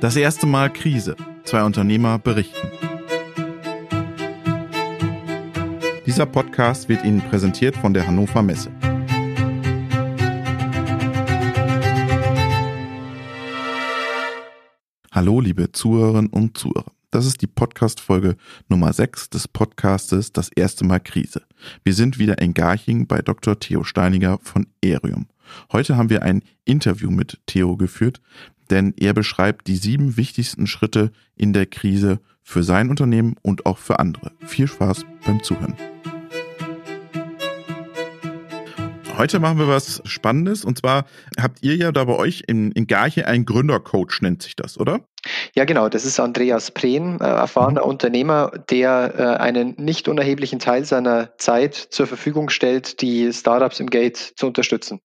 Das erste Mal Krise. Zwei Unternehmer berichten. Dieser Podcast wird Ihnen präsentiert von der Hannover Messe. Hallo, liebe Zuhörerinnen und Zuhörer. Das ist die Podcast-Folge Nummer 6 des Podcastes Das erste Mal Krise. Wir sind wieder in Garching bei Dr. Theo Steiniger von Erium. Heute haben wir ein Interview mit Theo geführt, denn er beschreibt die sieben wichtigsten Schritte in der Krise für sein Unternehmen und auch für andere. Viel Spaß beim Zuhören. Heute machen wir was Spannendes und zwar habt ihr ja da bei euch in, in Garche einen Gründercoach, nennt sich das, oder? Ja, genau. Das ist Andreas Prehn, äh, erfahrener mhm. Unternehmer, der äh, einen nicht unerheblichen Teil seiner Zeit zur Verfügung stellt, die Startups im Gate zu unterstützen.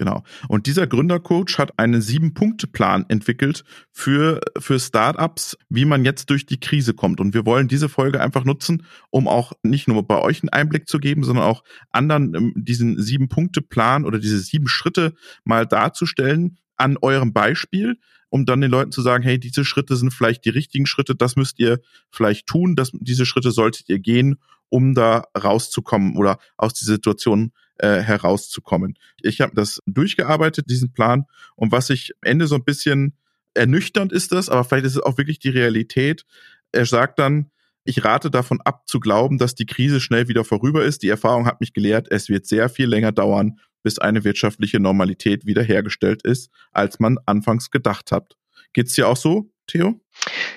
Genau. Und dieser Gründercoach hat einen Sieben-Punkte-Plan entwickelt für, für Startups, wie man jetzt durch die Krise kommt. Und wir wollen diese Folge einfach nutzen, um auch nicht nur bei euch einen Einblick zu geben, sondern auch anderen ähm, diesen Sieben-Punkte-Plan oder diese sieben Schritte mal darzustellen an eurem Beispiel, um dann den Leuten zu sagen, hey, diese Schritte sind vielleicht die richtigen Schritte, das müsst ihr vielleicht tun, das, diese Schritte solltet ihr gehen, um da rauszukommen oder aus dieser Situation äh, herauszukommen. Ich habe das durchgearbeitet, diesen Plan. Und was ich am Ende so ein bisschen ernüchternd ist das, aber vielleicht ist es auch wirklich die Realität. Er sagt dann, ich rate davon ab zu glauben, dass die Krise schnell wieder vorüber ist. Die Erfahrung hat mich gelehrt, es wird sehr viel länger dauern, bis eine wirtschaftliche Normalität wiederhergestellt ist, als man anfangs gedacht hat. Geht's dir auch so, Theo?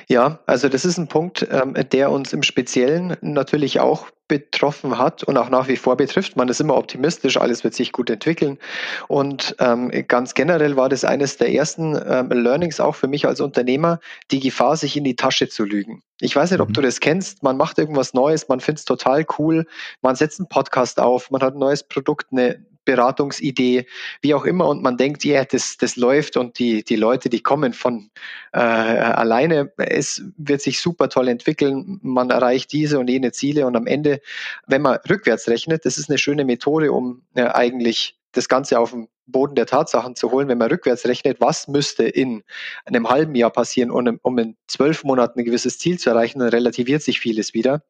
Ja, also das ist ein Punkt, ähm, der uns im Speziellen natürlich auch betroffen hat und auch nach wie vor betrifft. Man ist immer optimistisch, alles wird sich gut entwickeln. Und ähm, ganz generell war das eines der ersten ähm, Learnings auch für mich als Unternehmer, die Gefahr, sich in die Tasche zu lügen. Ich weiß nicht, ob mhm. du das kennst. Man macht irgendwas Neues, man findet es total cool, man setzt einen Podcast auf, man hat ein neues Produkt, eine, Beratungsidee, wie auch immer, und man denkt, ja, yeah, das, das läuft und die, die Leute, die kommen von äh, alleine, es wird sich super toll entwickeln, man erreicht diese und jene Ziele. Und am Ende, wenn man rückwärts rechnet, das ist eine schöne Methode, um äh, eigentlich das Ganze auf den Boden der Tatsachen zu holen, wenn man rückwärts rechnet, was müsste in einem halben Jahr passieren, um, in zwölf Monaten ein gewisses Ziel zu erreichen, dann relativiert sich vieles wieder.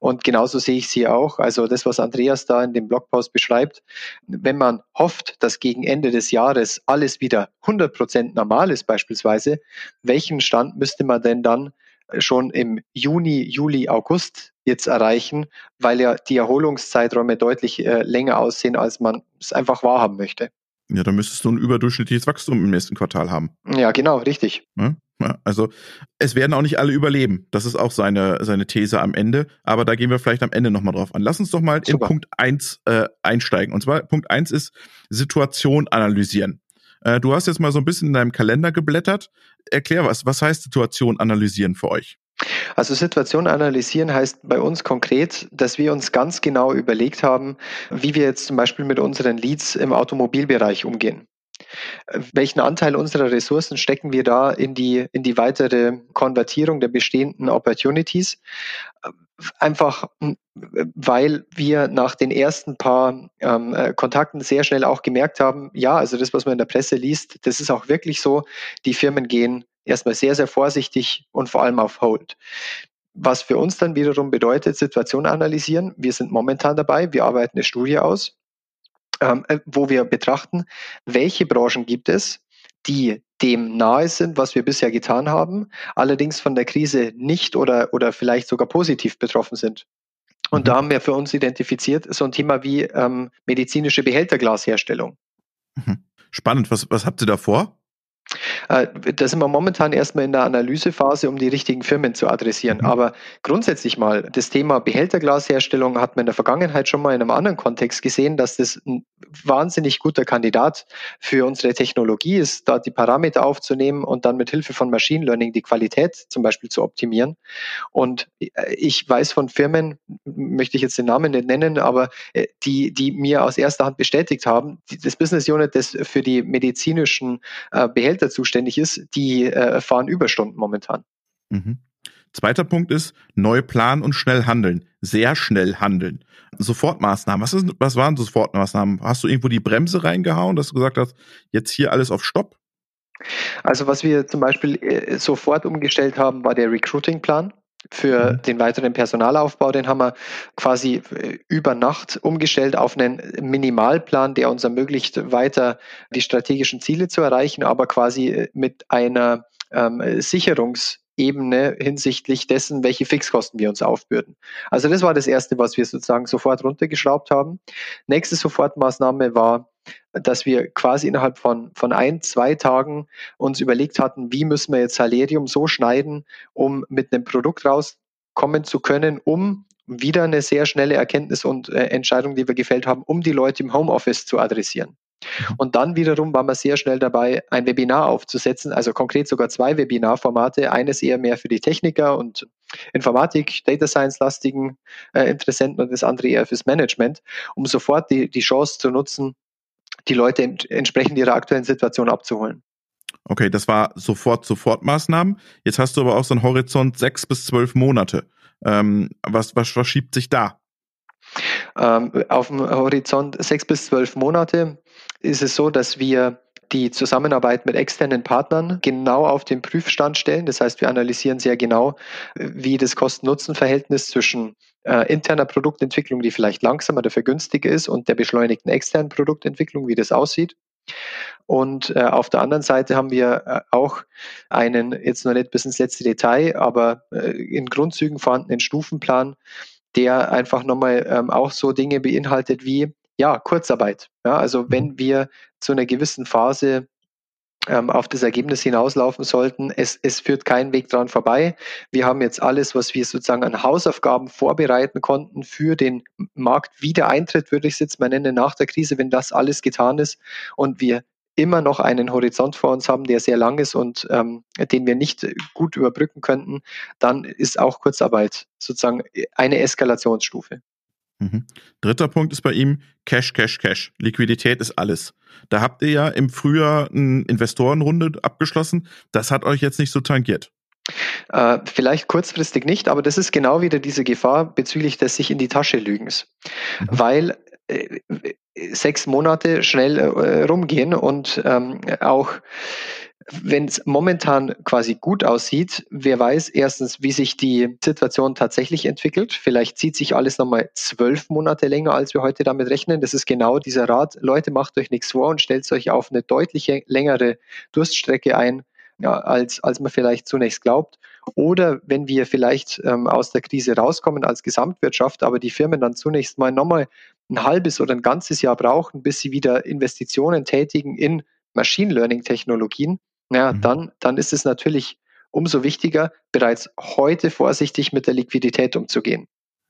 Und genauso sehe ich sie auch. Also das, was Andreas da in dem Blogpost beschreibt, wenn man hofft, dass gegen Ende des Jahres alles wieder 100 Prozent normal ist beispielsweise, welchen Stand müsste man denn dann schon im Juni, Juli, August jetzt erreichen, weil ja die Erholungszeiträume deutlich äh, länger aussehen, als man es einfach wahrhaben möchte. Ja, dann müsstest du ein überdurchschnittliches Wachstum im nächsten Quartal haben. Ja, genau, richtig. Ja, also es werden auch nicht alle überleben. Das ist auch seine, seine These am Ende. Aber da gehen wir vielleicht am Ende nochmal drauf an. Lass uns doch mal Super. in Punkt eins äh, einsteigen. Und zwar Punkt eins ist Situation analysieren. Äh, du hast jetzt mal so ein bisschen in deinem Kalender geblättert. Erklär was. Was heißt Situation analysieren für euch? Also Situation analysieren heißt bei uns konkret, dass wir uns ganz genau überlegt haben, wie wir jetzt zum Beispiel mit unseren Leads im Automobilbereich umgehen. Welchen Anteil unserer Ressourcen stecken wir da in die, in die weitere Konvertierung der bestehenden Opportunities? Einfach, weil wir nach den ersten paar ähm, äh, Kontakten sehr schnell auch gemerkt haben, ja, also das, was man in der Presse liest, das ist auch wirklich so. Die Firmen gehen erstmal sehr, sehr vorsichtig und vor allem auf Hold. Was für uns dann wiederum bedeutet, Situation analysieren. Wir sind momentan dabei, wir arbeiten eine Studie aus, ähm, äh, wo wir betrachten, welche Branchen gibt es, die dem nahe sind, was wir bisher getan haben, allerdings von der Krise nicht oder, oder vielleicht sogar positiv betroffen sind. Und mhm. da haben wir für uns identifiziert so ein Thema wie ähm, medizinische Behälterglasherstellung. Mhm. Spannend. Was, was habt ihr da vor? Äh, da sind wir momentan erstmal in der Analysephase, um die richtigen Firmen zu adressieren. Mhm. Aber grundsätzlich mal, das Thema Behälterglasherstellung hat man in der Vergangenheit schon mal in einem anderen Kontext gesehen, dass das ein wahnsinnig guter Kandidat für unsere Technologie ist, da die Parameter aufzunehmen und dann mit Hilfe von Machine Learning die Qualität zum Beispiel zu optimieren. Und äh, ich weiß von Firmen, möchte ich jetzt den Namen nicht nennen, aber äh, die, die mir aus erster Hand bestätigt haben, das Business Unit, das für die medizinischen Behälter zuständig ist, die äh, fahren Überstunden momentan. Mhm. Zweiter Punkt ist, neu planen und schnell handeln. Sehr schnell handeln. Sofortmaßnahmen. Was, ist, was waren Sofortmaßnahmen? Hast du irgendwo die Bremse reingehauen, dass du gesagt hast, jetzt hier alles auf Stopp? Also was wir zum Beispiel äh, sofort umgestellt haben, war der Recruiting-Plan für mhm. den weiteren Personalaufbau. Den haben wir quasi äh, über Nacht umgestellt auf einen Minimalplan, der uns ermöglicht, weiter die strategischen Ziele zu erreichen, aber quasi äh, mit einer ähm, Sicherungs- Ebene hinsichtlich dessen, welche Fixkosten wir uns aufbürden. Also das war das Erste, was wir sozusagen sofort runtergeschraubt haben. Nächste Sofortmaßnahme war, dass wir quasi innerhalb von, von ein, zwei Tagen uns überlegt hatten, wie müssen wir jetzt Salerium so schneiden, um mit einem Produkt rauskommen zu können, um wieder eine sehr schnelle Erkenntnis und äh, Entscheidung, die wir gefällt haben, um die Leute im Homeoffice zu adressieren. Mhm. Und dann wiederum waren wir sehr schnell dabei, ein Webinar aufzusetzen, also konkret sogar zwei Webinarformate. Eines eher mehr für die Techniker und Informatik, Data Science-lastigen äh, Interessenten und das andere eher fürs Management, um sofort die, die Chance zu nutzen, die Leute ent entsprechend ihrer aktuellen Situation abzuholen. Okay, das war sofort Sofortmaßnahmen. Jetzt hast du aber auch so einen Horizont sechs bis zwölf Monate. Ähm, was, was, was schiebt sich da? Ähm, auf dem Horizont sechs bis zwölf Monate ist es so, dass wir die Zusammenarbeit mit externen Partnern genau auf den Prüfstand stellen. Das heißt, wir analysieren sehr genau, wie das Kosten-Nutzen-Verhältnis zwischen äh, interner Produktentwicklung, die vielleicht langsamer oder günstiger ist, und der beschleunigten externen Produktentwicklung, wie das aussieht. Und äh, auf der anderen Seite haben wir äh, auch einen, jetzt noch nicht bis ins letzte Detail, aber äh, in Grundzügen vorhandenen Stufenplan, der einfach nochmal ähm, auch so Dinge beinhaltet wie ja, Kurzarbeit. Ja, also mhm. wenn wir zu einer gewissen Phase ähm, auf das Ergebnis hinauslaufen sollten. Es, es führt kein Weg dran vorbei. Wir haben jetzt alles, was wir sozusagen an Hausaufgaben vorbereiten konnten für den Marktwiedereintritt, würde ich es jetzt mal nennen, nach der Krise, wenn das alles getan ist und wir immer noch einen Horizont vor uns haben, der sehr lang ist und ähm, den wir nicht gut überbrücken könnten, dann ist auch Kurzarbeit sozusagen eine Eskalationsstufe. Mhm. Dritter Punkt ist bei ihm Cash, Cash, Cash. Liquidität ist alles. Da habt ihr ja im Frühjahr eine Investorenrunde abgeschlossen. Das hat euch jetzt nicht so tangiert. Äh, vielleicht kurzfristig nicht, aber das ist genau wieder diese Gefahr bezüglich des sich in die Tasche Lügens. Mhm. Weil sechs Monate schnell äh, rumgehen und ähm, auch wenn es momentan quasi gut aussieht, wer weiß erstens, wie sich die Situation tatsächlich entwickelt. Vielleicht zieht sich alles nochmal zwölf Monate länger, als wir heute damit rechnen. Das ist genau dieser Rat. Leute, macht euch nichts vor und stellt euch auf eine deutlich längere Durststrecke ein, ja, als, als man vielleicht zunächst glaubt. Oder wenn wir vielleicht ähm, aus der Krise rauskommen als Gesamtwirtschaft, aber die Firmen dann zunächst mal nochmal ein halbes oder ein ganzes Jahr brauchen, bis sie wieder Investitionen tätigen in Machine Learning Technologien, ja, mhm. dann, dann ist es natürlich umso wichtiger, bereits heute vorsichtig mit der Liquidität umzugehen.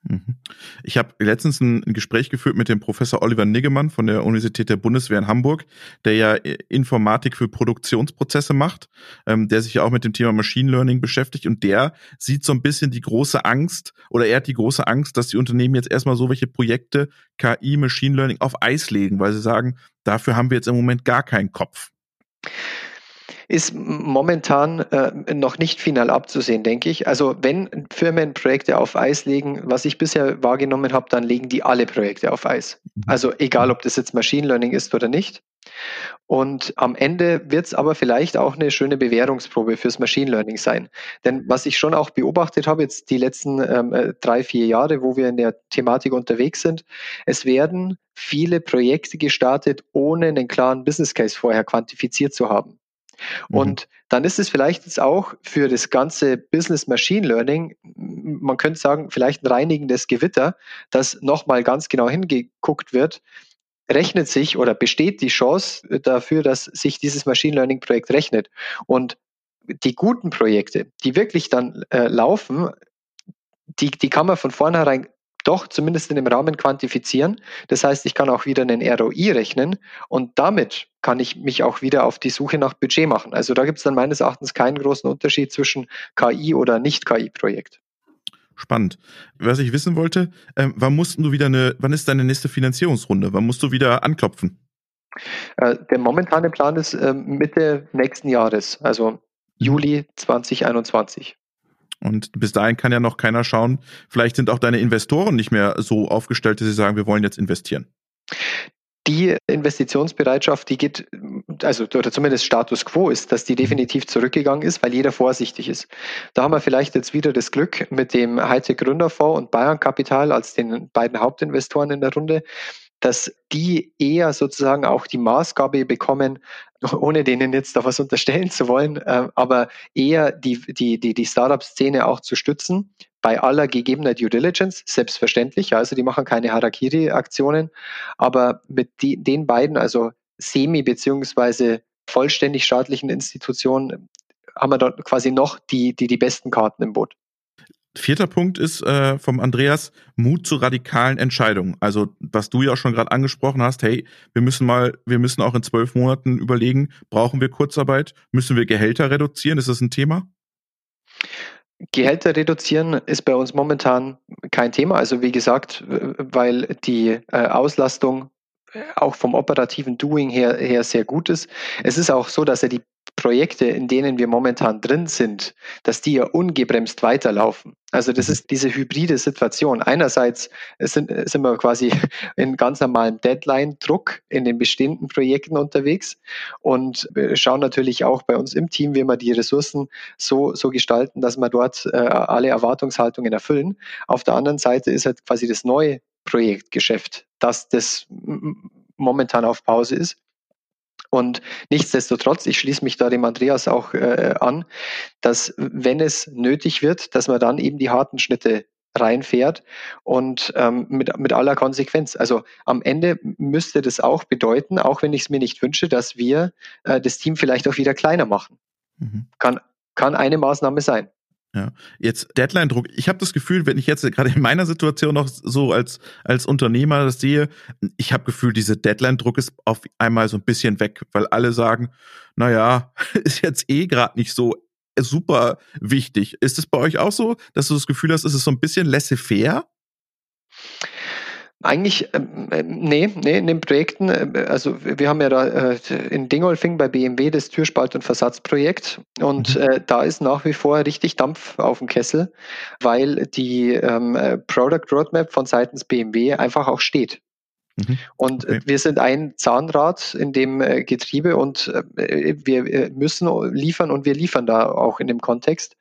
Mhm. Ich habe letztens ein, Gespräch geführt mit dem Professor Oliver Niggemann von der Universität der Bundeswehr in Hamburg, der ja äh, Informatik für Produktionsprozesse macht, ähm, der sich ja auch mit dem Thema Machine Learning beschäftigt und der sieht so ein bisschen die große Angst oder er hat die große Angst, dass die Unternehmen jetzt erstmal so welche Projekte KI, Machine Learning auf Eis legen, weil sie sagen, dafür haben wir jetzt im Moment gar keinen Kopf ist momentan äh, noch nicht final abzusehen, denke ich. Also wenn Firmen Projekte auf Eis legen, was ich bisher wahrgenommen habe, dann legen die alle Projekte auf Eis. Mhm. Also egal, ob das jetzt Machine Learning ist oder nicht. Und am Ende wird es aber vielleicht auch eine schöne Bewährungsprobe fürs Machine Learning sein. Denn was ich schon auch beobachtet habe, jetzt die letzten ähm, äh, drei, vier Jahre, wo wir in der Thematik unterwegs sind, es werden viele Projekte gestartet, ohne einen klaren Business Case vorher quantifiziert zu haben. Mhm. Und dann ist es vielleicht jetzt auch für das ganze Business Machine Learning, man könnte sagen, vielleicht ein reinigendes Gewitter, dass nochmal ganz genau hingeguckt wird, rechnet sich oder besteht die Chance dafür, dass sich dieses Machine Learning Projekt rechnet. Und die guten Projekte, die wirklich dann äh, laufen, die, die kann man von vornherein doch zumindest in dem Rahmen quantifizieren. Das heißt, ich kann auch wieder einen ROI rechnen und damit kann ich mich auch wieder auf die Suche nach Budget machen. Also da gibt es dann meines Erachtens keinen großen Unterschied zwischen KI oder Nicht-KI-Projekt. Spannend. Was ich wissen wollte, äh, wann mussten du wieder eine, wann ist deine nächste Finanzierungsrunde? Wann musst du wieder anklopfen? Äh, der momentane Plan ist äh, Mitte nächsten Jahres, also Juli 2021. Und bis dahin kann ja noch keiner schauen, vielleicht sind auch deine Investoren nicht mehr so aufgestellt, dass sie sagen, wir wollen jetzt investieren. Die Investitionsbereitschaft, die geht also oder zumindest Status quo ist, dass die mhm. definitiv zurückgegangen ist, weil jeder vorsichtig ist. Da haben wir vielleicht jetzt wieder das Glück mit dem Hightech Gründerfonds und Bayern Kapital als den beiden Hauptinvestoren in der Runde, dass die eher sozusagen auch die Maßgabe bekommen, ohne denen jetzt da was unterstellen zu wollen, äh, aber eher die, die, die, die Startup-Szene auch zu stützen, bei aller gegebener Due Diligence, selbstverständlich. Also die machen keine Harakiri-Aktionen, aber mit die, den beiden, also semi- beziehungsweise vollständig staatlichen Institutionen, haben wir dort quasi noch die, die, die besten Karten im Boot. Vierter Punkt ist äh, vom Andreas Mut zu radikalen Entscheidungen. Also was du ja auch schon gerade angesprochen hast, hey, wir müssen mal, wir müssen auch in zwölf Monaten überlegen, brauchen wir Kurzarbeit, müssen wir Gehälter reduzieren? Ist das ein Thema? Gehälter reduzieren ist bei uns momentan kein Thema. Also wie gesagt, weil die äh, Auslastung auch vom operativen Doing her, her sehr gut ist. Es ist auch so, dass ja die Projekte, in denen wir momentan drin sind, dass die ja ungebremst weiterlaufen. Also das mhm. ist diese hybride Situation. Einerseits sind, sind wir quasi in ganz normalem Deadline-Druck in den bestehenden Projekten unterwegs und schauen natürlich auch bei uns im Team, wie wir die Ressourcen so, so gestalten, dass wir dort äh, alle Erwartungshaltungen erfüllen. Auf der anderen Seite ist halt quasi das neue Projektgeschäft, dass das momentan auf Pause ist. Und nichtsdestotrotz, ich schließe mich da dem Andreas auch äh, an, dass wenn es nötig wird, dass man dann eben die harten Schnitte reinfährt und ähm, mit, mit aller Konsequenz. Also am Ende müsste das auch bedeuten, auch wenn ich es mir nicht wünsche, dass wir äh, das Team vielleicht auch wieder kleiner machen. Mhm. Kann, kann eine Maßnahme sein. Ja, jetzt Deadline-Druck. Ich habe das Gefühl, wenn ich jetzt gerade in meiner Situation noch so als als Unternehmer das sehe, ich habe Gefühl, diese Deadline-Druck ist auf einmal so ein bisschen weg, weil alle sagen, na ja, ist jetzt eh gerade nicht so super wichtig. Ist es bei euch auch so, dass du das Gefühl hast, ist es so ein bisschen laissez-faire? Eigentlich, ähm, äh, nee, nee, in den Projekten, äh, also wir haben ja da äh, in Dingolfing bei BMW das Türspalt- und Versatzprojekt und mhm. äh, da ist nach wie vor richtig Dampf auf dem Kessel, weil die ähm, äh, Product Roadmap von seitens BMW einfach auch steht. Mhm. Und okay. wir sind ein Zahnrad in dem äh, Getriebe und wir müssen liefern und wir liefern da auch in dem Kontext.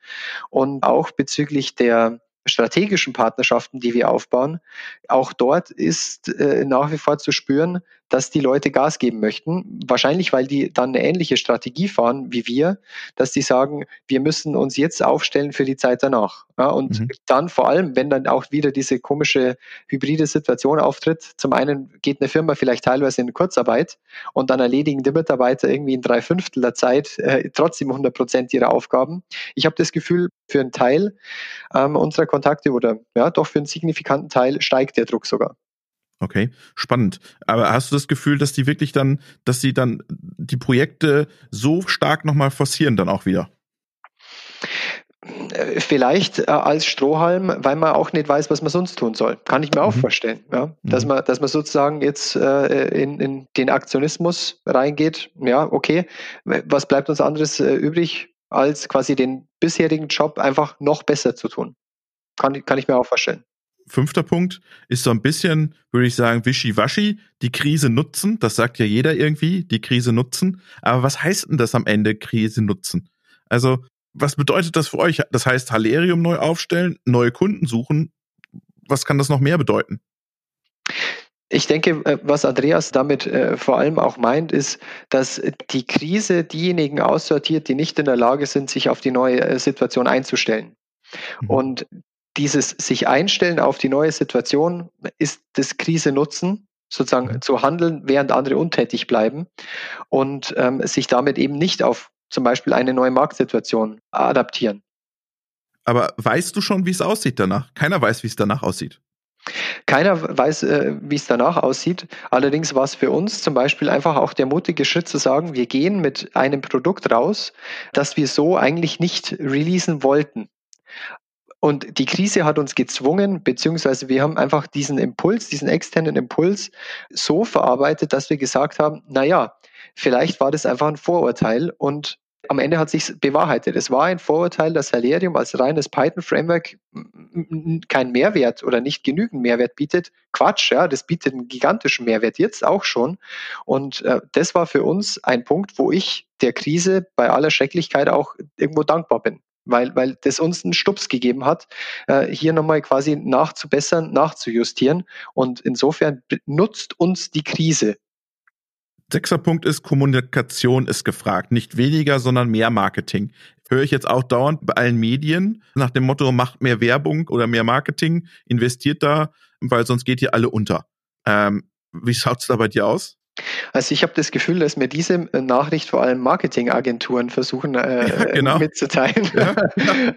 Und auch bezüglich der strategischen Partnerschaften, die wir aufbauen, auch dort ist äh, nach wie vor zu spüren, dass die Leute Gas geben möchten. Wahrscheinlich, weil die dann eine ähnliche Strategie fahren wie wir, dass die sagen, wir müssen uns jetzt aufstellen für die Zeit danach. Ja, und mhm. dann vor allem, wenn dann auch wieder diese komische hybride Situation auftritt, zum einen geht eine Firma vielleicht teilweise in Kurzarbeit und dann erledigen die Mitarbeiter irgendwie in drei Fünftel der Zeit äh, trotzdem 100 Prozent ihrer Aufgaben. Ich habe das Gefühl, für einen Teil ähm, unserer Kontakte oder ja, doch für einen signifikanten Teil steigt der Druck sogar. Okay, spannend. Aber hast du das Gefühl, dass die wirklich dann, dass sie dann die Projekte so stark nochmal forcieren dann auch wieder? Äh, vielleicht äh, als Strohhalm, weil man auch nicht weiß, was man sonst tun soll. Kann ich mir auch mhm. vorstellen. Ja? Dass, mhm. man, dass man sozusagen jetzt äh, in, in den Aktionismus reingeht. Ja, okay, was bleibt uns anderes äh, übrig, als quasi den bisherigen Job einfach noch besser zu tun? Kann, kann ich mir auch vorstellen. Fünfter Punkt ist so ein bisschen, würde ich sagen, wischiwaschi, die Krise nutzen. Das sagt ja jeder irgendwie, die Krise nutzen. Aber was heißt denn das am Ende, Krise nutzen? Also, was bedeutet das für euch? Das heißt, Halerium neu aufstellen, neue Kunden suchen. Was kann das noch mehr bedeuten? Ich denke, äh, was Andreas damit äh, vor allem auch meint, ist, dass die Krise diejenigen aussortiert, die nicht in der Lage sind, sich auf die neue äh, Situation einzustellen. Mhm. Und dieses sich einstellen auf die neue Situation ist das Krise nutzen, sozusagen mhm. zu handeln, während andere untätig bleiben und ähm, sich damit eben nicht auf zum Beispiel eine neue Marktsituation adaptieren. Aber weißt du schon, wie es aussieht danach? Keiner weiß, wie es danach aussieht. Keiner weiß, äh, wie es danach aussieht. Allerdings war es für uns zum Beispiel einfach auch der mutige Schritt zu sagen, wir gehen mit einem Produkt raus, das wir so eigentlich nicht releasen wollten. Und die Krise hat uns gezwungen, beziehungsweise wir haben einfach diesen Impuls, diesen externen Impuls so verarbeitet, dass wir gesagt haben, na ja, vielleicht war das einfach ein Vorurteil und am Ende hat sich bewahrheitet. Es war ein Vorurteil, dass Salerium als reines Python-Framework keinen Mehrwert oder nicht genügend Mehrwert bietet. Quatsch, ja, das bietet einen gigantischen Mehrwert jetzt auch schon. Und äh, das war für uns ein Punkt, wo ich der Krise bei aller Schrecklichkeit auch irgendwo dankbar bin weil, weil das uns einen Stups gegeben hat, äh, hier nochmal quasi nachzubessern, nachzujustieren. Und insofern nutzt uns die Krise Sechster Punkt ist, Kommunikation ist gefragt. Nicht weniger, sondern mehr Marketing. Höre ich jetzt auch dauernd bei allen Medien nach dem Motto, macht mehr Werbung oder mehr Marketing, investiert da, weil sonst geht ihr alle unter. Ähm, wie schaut's da bei dir aus? Also ich habe das Gefühl, dass mir diese äh, Nachricht vor allem Marketingagenturen versuchen äh, ja, genau. mitzuteilen, ja.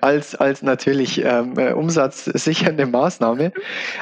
als, als natürlich ähm, äh, umsatzsichernde Maßnahme.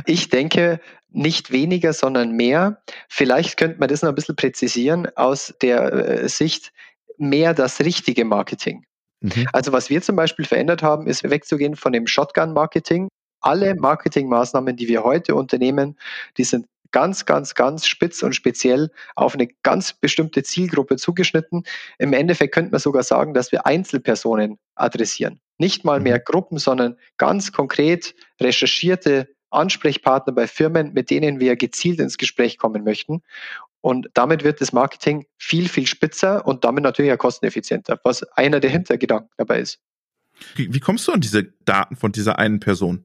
Ich denke, nicht weniger, sondern mehr. Vielleicht könnte man das noch ein bisschen präzisieren aus der äh, Sicht mehr das richtige Marketing. Mhm. Also was wir zum Beispiel verändert haben, ist wegzugehen von dem Shotgun-Marketing. Alle Marketingmaßnahmen, die wir heute unternehmen, die sind ganz, ganz, ganz spitz und speziell auf eine ganz bestimmte Zielgruppe zugeschnitten. Im Endeffekt könnte man sogar sagen, dass wir Einzelpersonen adressieren. Nicht mal mehr mhm. Gruppen, sondern ganz konkret recherchierte Ansprechpartner bei Firmen, mit denen wir gezielt ins Gespräch kommen möchten. Und damit wird das Marketing viel, viel spitzer und damit natürlich auch kosteneffizienter, was einer der Hintergedanken dabei ist. Wie kommst du an diese Daten von dieser einen Person?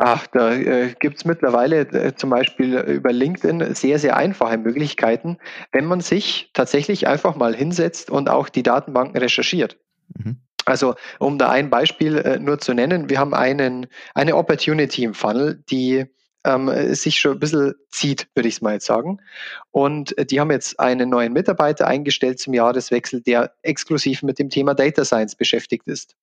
Ach, da äh, gibt es mittlerweile äh, zum Beispiel über LinkedIn sehr, sehr einfache Möglichkeiten, wenn man sich tatsächlich einfach mal hinsetzt und auch die Datenbanken recherchiert. Mhm. Also um da ein Beispiel äh, nur zu nennen, wir haben einen, eine Opportunity im Funnel, die ähm, sich schon ein bisschen zieht, würde ich es mal jetzt sagen. Und äh, die haben jetzt einen neuen Mitarbeiter eingestellt zum Jahreswechsel, der exklusiv mit dem Thema Data Science beschäftigt ist.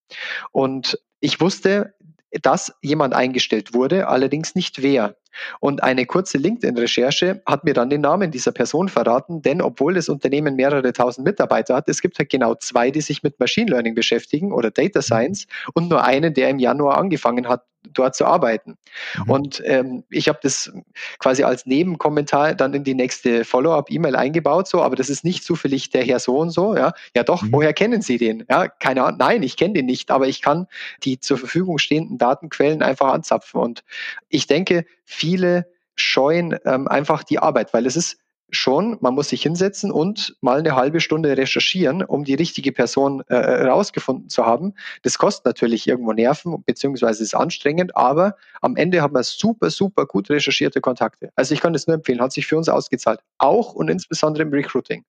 Und ich wusste, dass jemand eingestellt wurde, allerdings nicht wer. Und eine kurze LinkedIn-Recherche hat mir dann den Namen dieser Person verraten, denn obwohl das Unternehmen mehrere tausend Mitarbeiter hat, es gibt halt genau zwei, die sich mit Machine Learning beschäftigen oder Data Science und nur einen, der im Januar angefangen hat, dort zu arbeiten. Mhm. Und ähm, ich habe das quasi als Nebenkommentar dann in die nächste Follow-up-E-Mail eingebaut, so, aber das ist nicht zufällig der Herr so und so, ja. Ja doch, mhm. woher kennen Sie den? Ja, keine Ahnung, nein, ich kenne den nicht, aber ich kann die zur Verfügung stehenden Datenquellen einfach anzapfen. Und ich denke, viele scheuen ähm, einfach die Arbeit, weil es ist schon, man muss sich hinsetzen und mal eine halbe Stunde recherchieren, um die richtige Person äh, herausgefunden zu haben. Das kostet natürlich irgendwo Nerven, beziehungsweise ist anstrengend, aber am Ende haben wir super, super gut recherchierte Kontakte. Also ich kann das nur empfehlen, hat sich für uns ausgezahlt. Auch und insbesondere im Recruiting.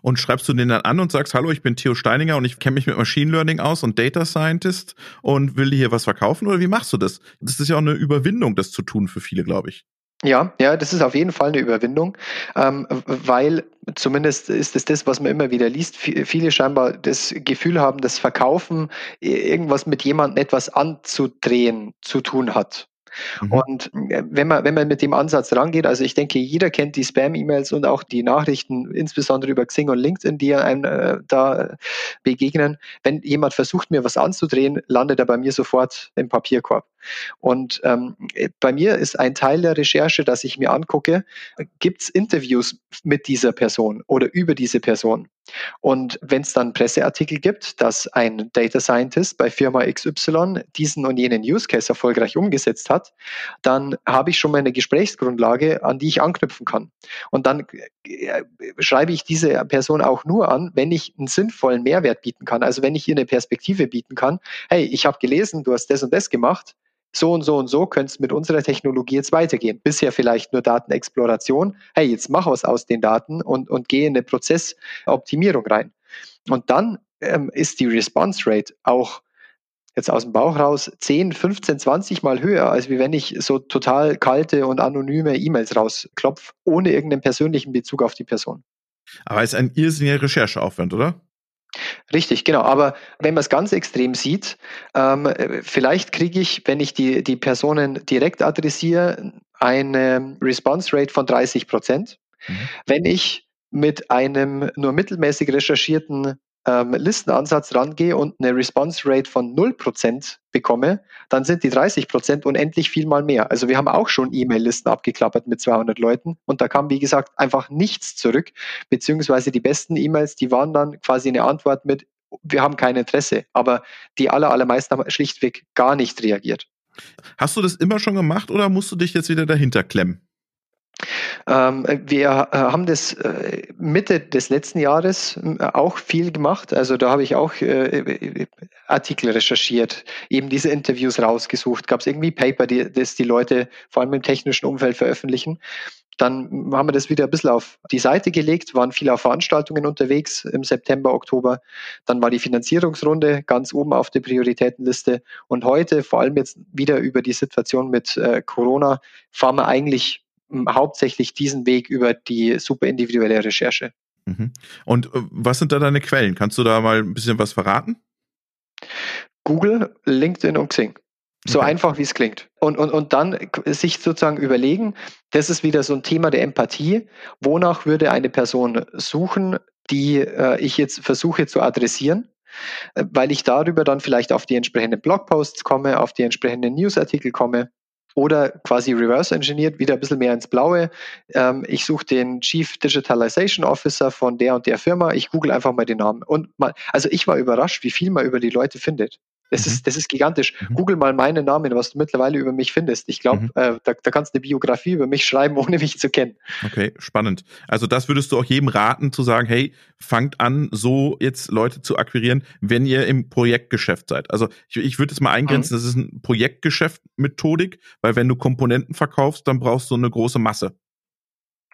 Und schreibst du den dann an und sagst, hallo, ich bin Theo Steininger und ich kenne mich mit Machine Learning aus und Data Scientist und will dir hier was verkaufen? Oder wie machst du das? Das ist ja auch eine Überwindung, das zu tun für viele, glaube ich. Ja, ja, das ist auf jeden Fall eine Überwindung, ähm, weil zumindest ist es das, was man immer wieder liest. Viele scheinbar das Gefühl haben, dass Verkaufen irgendwas mit jemandem etwas anzudrehen zu tun hat. Mhm. Und äh, wenn man, wenn man mit dem Ansatz rangeht, also ich denke, jeder kennt die Spam-E-Mails und auch die Nachrichten, insbesondere über Xing und LinkedIn, die einem äh, da begegnen. Wenn jemand versucht, mir was anzudrehen, landet er bei mir sofort im Papierkorb. Und ähm, bei mir ist ein Teil der Recherche, dass ich mir angucke, gibt es Interviews mit dieser Person oder über diese Person? Und wenn es dann Presseartikel gibt, dass ein Data Scientist bei Firma XY diesen und jenen Use Case erfolgreich umgesetzt hat, dann habe ich schon mal eine Gesprächsgrundlage, an die ich anknüpfen kann. Und dann äh, schreibe ich diese Person auch nur an, wenn ich einen sinnvollen Mehrwert bieten kann. Also wenn ich ihr eine Perspektive bieten kann, hey, ich habe gelesen, du hast das und das gemacht, so und so und so könnte es mit unserer Technologie jetzt weitergehen. Bisher vielleicht nur Datenexploration. Hey, jetzt mach was aus den Daten und, und gehe in eine Prozessoptimierung rein. Und dann ähm, ist die Response Rate auch jetzt aus dem Bauch raus 10, 15, 20 Mal höher, als wie wenn ich so total kalte und anonyme E-Mails rausklopfe, ohne irgendeinen persönlichen Bezug auf die Person. Aber es ist ein irrsinniger Rechercheaufwand, oder? Richtig, genau. Aber wenn man es ganz extrem sieht, ähm, vielleicht kriege ich, wenn ich die, die Personen direkt adressiere, eine Response Rate von 30 Prozent. Mhm. Wenn ich mit einem nur mittelmäßig recherchierten ähm, Listenansatz rangehe und eine Response Rate von 0% bekomme, dann sind die 30% unendlich viel mal mehr. Also wir haben auch schon E-Mail-Listen abgeklappert mit 200 Leuten und da kam, wie gesagt, einfach nichts zurück, beziehungsweise die besten E-Mails, die waren dann quasi eine Antwort mit, wir haben kein Interesse, aber die aller, allermeisten haben schlichtweg gar nicht reagiert. Hast du das immer schon gemacht oder musst du dich jetzt wieder dahinter klemmen? Ähm, wir äh, haben das äh, Mitte des letzten Jahres äh, auch viel gemacht. Also da habe ich auch Artikel recherchiert, eben diese Interviews rausgesucht. Gab es irgendwie Paper, die, das die Leute vor allem im technischen Umfeld veröffentlichen. Dann haben wir das wieder ein bisschen auf die Seite gelegt, waren viel auf Veranstaltungen unterwegs im September, Oktober. Dann war die Finanzierungsrunde ganz oben auf der Prioritätenliste. Und heute, vor allem jetzt wieder über die Situation mit äh, Corona, fahren wir eigentlich hauptsächlich diesen Weg über die super individuelle Recherche. Mhm. Und äh, was sind da deine Quellen? Kannst du da mal ein bisschen was verraten? Google, LinkedIn und Xing. So okay. einfach, wie es klingt. Und, und, und dann sich sozusagen überlegen, das ist wieder so ein Thema der Empathie. Wonach würde eine Person suchen, die äh, ich jetzt versuche zu adressieren? Äh, weil ich darüber dann vielleicht auf die entsprechenden Blogposts komme, auf die entsprechenden Newsartikel komme oder quasi reverse engineert, wieder ein bisschen mehr ins Blaue. Ähm, ich suche den Chief Digitalization Officer von der und der Firma. Ich google einfach mal den Namen. Und mal, also ich war überrascht, wie viel man über die Leute findet. Das, mhm. ist, das ist gigantisch. Mhm. Google mal meinen Namen, was du mittlerweile über mich findest. Ich glaube, mhm. äh, da, da kannst du eine Biografie über mich schreiben, ohne mich zu kennen. Okay, spannend. Also das würdest du auch jedem raten, zu sagen, hey, fangt an, so jetzt Leute zu akquirieren, wenn ihr im Projektgeschäft seid. Also ich, ich würde es mal eingrenzen, mhm. das ist ein Projektgeschäft-Methodik, weil wenn du Komponenten verkaufst, dann brauchst du eine große Masse.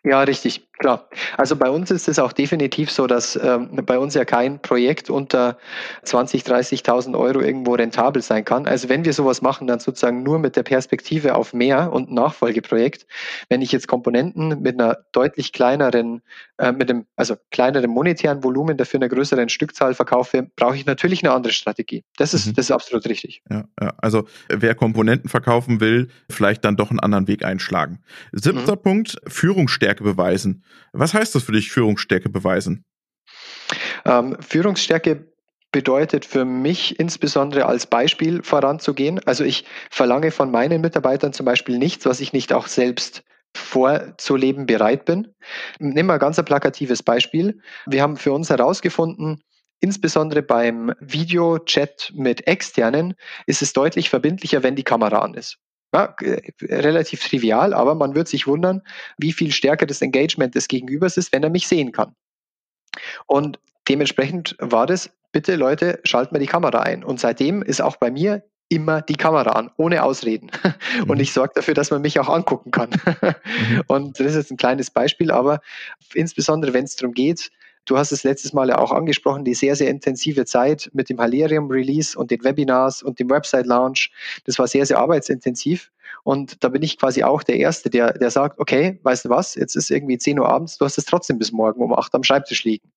Ja, richtig, klar. Also bei uns ist es auch definitiv so, dass ähm, bei uns ja kein Projekt unter 20, 30.000 Euro irgendwo rentabel sein kann. Also wenn wir sowas machen, dann sozusagen nur mit der Perspektive auf mehr und Nachfolgeprojekt. Wenn ich jetzt Komponenten mit einer deutlich kleineren, äh, mit dem, also kleineren monetären Volumen dafür eine größeren Stückzahl verkaufe, brauche ich natürlich eine andere Strategie. Das ist, mhm. das ist absolut richtig. Ja, ja, also wer Komponenten verkaufen will, vielleicht dann doch einen anderen Weg einschlagen. Siebter mhm. Punkt, Führungsstärke beweisen. Was heißt das für dich, Führungsstärke beweisen? Ähm, Führungsstärke bedeutet für mich insbesondere als Beispiel voranzugehen. Also ich verlange von meinen Mitarbeitern zum Beispiel nichts, was ich nicht auch selbst vorzuleben bereit bin. Nimm mal ganz ein plakatives Beispiel. Wir haben für uns herausgefunden, insbesondere beim Videochat mit Externen ist es deutlich verbindlicher, wenn die Kamera an ist. Ja, relativ trivial, aber man wird sich wundern, wie viel stärker das Engagement des Gegenübers ist, wenn er mich sehen kann. Und dementsprechend war das, bitte Leute, schalten wir die Kamera ein. Und seitdem ist auch bei mir immer die Kamera an, ohne Ausreden. Und mhm. ich sorge dafür, dass man mich auch angucken kann. Mhm. Und das ist jetzt ein kleines Beispiel, aber insbesondere wenn es darum geht, Du hast es letztes Mal ja auch angesprochen, die sehr, sehr intensive Zeit mit dem Halerium-Release und den Webinars und dem Website-Launch. Das war sehr, sehr arbeitsintensiv. Und da bin ich quasi auch der Erste, der, der sagt, okay, weißt du was, jetzt ist irgendwie 10 Uhr abends, du hast es trotzdem bis morgen um 8 am Schreibtisch liegen.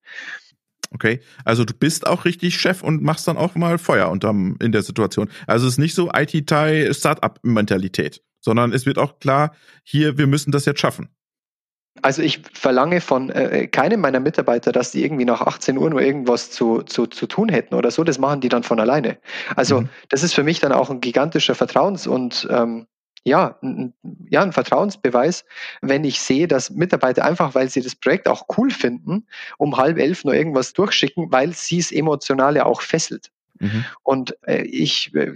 Okay, also du bist auch richtig Chef und machst dann auch mal Feuer unterm, in der Situation. Also es ist nicht so IT-Tai-Startup-Mentalität, sondern es wird auch klar, hier, wir müssen das jetzt schaffen. Also ich verlange von äh, keinem meiner Mitarbeiter, dass die irgendwie nach 18 Uhr nur irgendwas zu, zu, zu tun hätten oder so. Das machen die dann von alleine. Also mhm. das ist für mich dann auch ein gigantischer Vertrauens- und ähm, ja, ein, ja, ein Vertrauensbeweis, wenn ich sehe, dass Mitarbeiter einfach, weil sie das Projekt auch cool finden, um halb elf nur irgendwas durchschicken, weil sie es emotional ja auch fesselt. Mhm. Und äh, ich äh,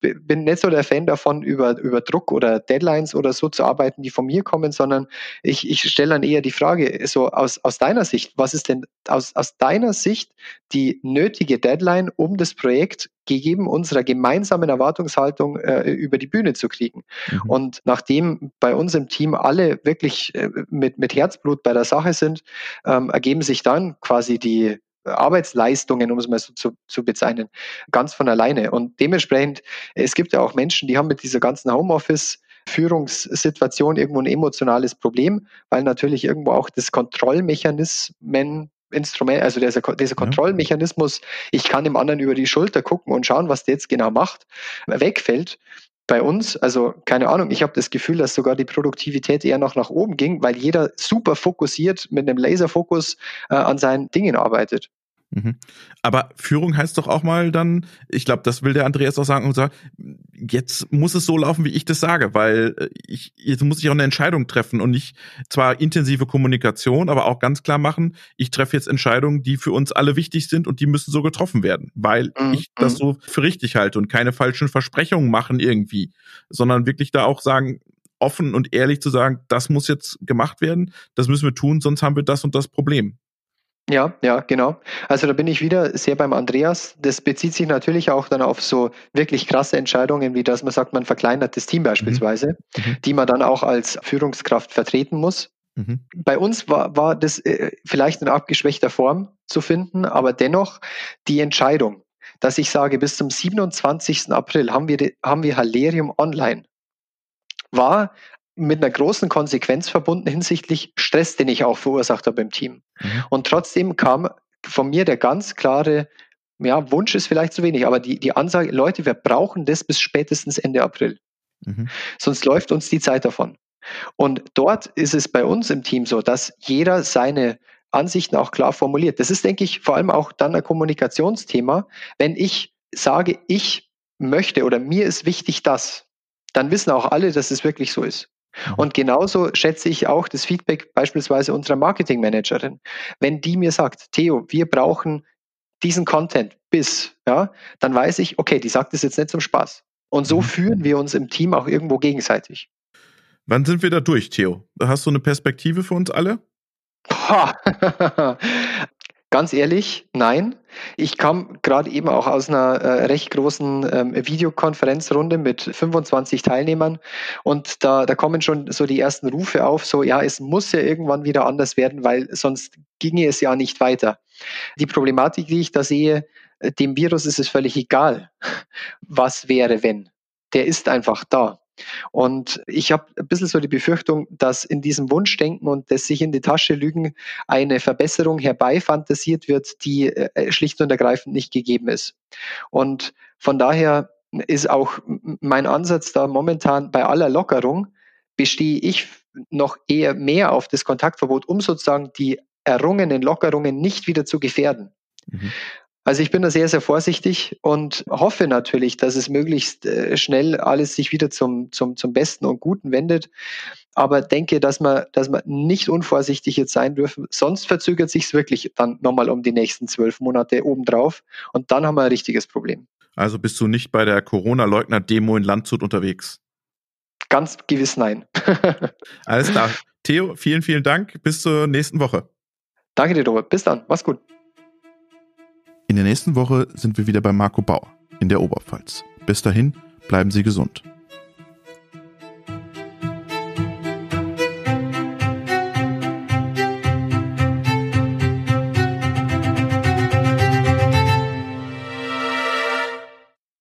bin nicht so der Fan davon, über, über Druck oder Deadlines oder so zu arbeiten, die von mir kommen, sondern ich, ich stelle dann eher die Frage, so aus, aus deiner Sicht, was ist denn aus, aus deiner Sicht die nötige Deadline, um das Projekt gegeben unserer gemeinsamen Erwartungshaltung äh, über die Bühne zu kriegen. Mhm. Und nachdem bei uns im Team alle wirklich äh, mit, mit Herzblut bei der Sache sind, ähm, ergeben sich dann quasi die, Arbeitsleistungen, um es mal so zu, zu bezeichnen, ganz von alleine. Und dementsprechend, es gibt ja auch Menschen, die haben mit dieser ganzen Homeoffice Führungssituation irgendwo ein emotionales Problem, weil natürlich irgendwo auch das Kontrollmechanismen Instrument, also dieser, dieser Kontrollmechanismus, ich kann dem anderen über die Schulter gucken und schauen, was der jetzt genau macht, wegfällt bei uns, also keine Ahnung, ich habe das Gefühl, dass sogar die Produktivität eher noch nach oben ging, weil jeder super fokussiert mit einem Laserfokus äh, an seinen Dingen arbeitet. Mhm. Aber Führung heißt doch auch mal dann, ich glaube, das will der Andreas auch sagen und sagt, jetzt muss es so laufen, wie ich das sage, weil äh, ich, jetzt muss ich auch eine Entscheidung treffen und nicht zwar intensive Kommunikation, aber auch ganz klar machen, ich treffe jetzt Entscheidungen, die für uns alle wichtig sind und die müssen so getroffen werden, weil mhm. ich das so für richtig halte und keine falschen Versprechungen machen irgendwie, sondern wirklich da auch sagen, offen und ehrlich zu sagen, das muss jetzt gemacht werden, das müssen wir tun, sonst haben wir das und das Problem. Ja, ja, genau. Also da bin ich wieder sehr beim Andreas. Das bezieht sich natürlich auch dann auf so wirklich krasse Entscheidungen, wie dass man sagt, man verkleinert das Team beispielsweise, mhm. mhm. die man dann auch als Führungskraft vertreten muss. Mhm. Bei uns war, war das äh, vielleicht in abgeschwächter Form zu finden, aber dennoch die Entscheidung, dass ich sage, bis zum 27. April haben wir, haben wir Halerium online, war mit einer großen Konsequenz verbunden hinsichtlich Stress, den ich auch verursacht habe im Team. Mhm. Und trotzdem kam von mir der ganz klare, ja, Wunsch ist vielleicht zu wenig, aber die, die Ansage, Leute, wir brauchen das bis spätestens Ende April. Mhm. Sonst läuft uns die Zeit davon. Und dort ist es bei uns im Team so, dass jeder seine Ansichten auch klar formuliert. Das ist, denke ich, vor allem auch dann ein Kommunikationsthema. Wenn ich sage, ich möchte oder mir ist wichtig das, dann wissen auch alle, dass es wirklich so ist. Mhm. Und genauso schätze ich auch das Feedback beispielsweise unserer Marketingmanagerin. Wenn die mir sagt, Theo, wir brauchen diesen Content bis, ja, dann weiß ich, okay, die sagt es jetzt nicht zum Spaß. Und so mhm. führen wir uns im Team auch irgendwo gegenseitig. Wann sind wir da durch, Theo? Hast du eine Perspektive für uns alle? Ganz ehrlich, nein. Ich kam gerade eben auch aus einer äh, recht großen ähm, Videokonferenzrunde mit 25 Teilnehmern und da, da kommen schon so die ersten Rufe auf, so ja, es muss ja irgendwann wieder anders werden, weil sonst ginge es ja nicht weiter. Die Problematik, die ich da sehe, äh, dem Virus ist es völlig egal, was wäre, wenn. Der ist einfach da. Und ich habe ein bisschen so die Befürchtung, dass in diesem Wunschdenken und das sich in die Tasche lügen eine Verbesserung herbeifantasiert wird, die äh, schlicht und ergreifend nicht gegeben ist. Und von daher ist auch mein Ansatz da momentan bei aller Lockerung, bestehe ich noch eher mehr auf das Kontaktverbot, um sozusagen die errungenen Lockerungen nicht wieder zu gefährden. Mhm. Also ich bin da sehr, sehr vorsichtig und hoffe natürlich, dass es möglichst äh, schnell alles sich wieder zum, zum, zum Besten und Guten wendet. Aber denke, dass man, dass man nicht unvorsichtig jetzt sein dürfen. Sonst verzögert sich es wirklich dann nochmal um die nächsten zwölf Monate obendrauf. Und dann haben wir ein richtiges Problem. Also bist du nicht bei der Corona-Leugner-Demo in Landshut unterwegs? Ganz gewiss nein. Alles klar. Theo, vielen, vielen Dank. Bis zur nächsten Woche. Danke dir, Robert. Bis dann. Mach's gut. In der nächsten Woche sind wir wieder bei Marco Bauer in der Oberpfalz. Bis dahin, bleiben Sie gesund.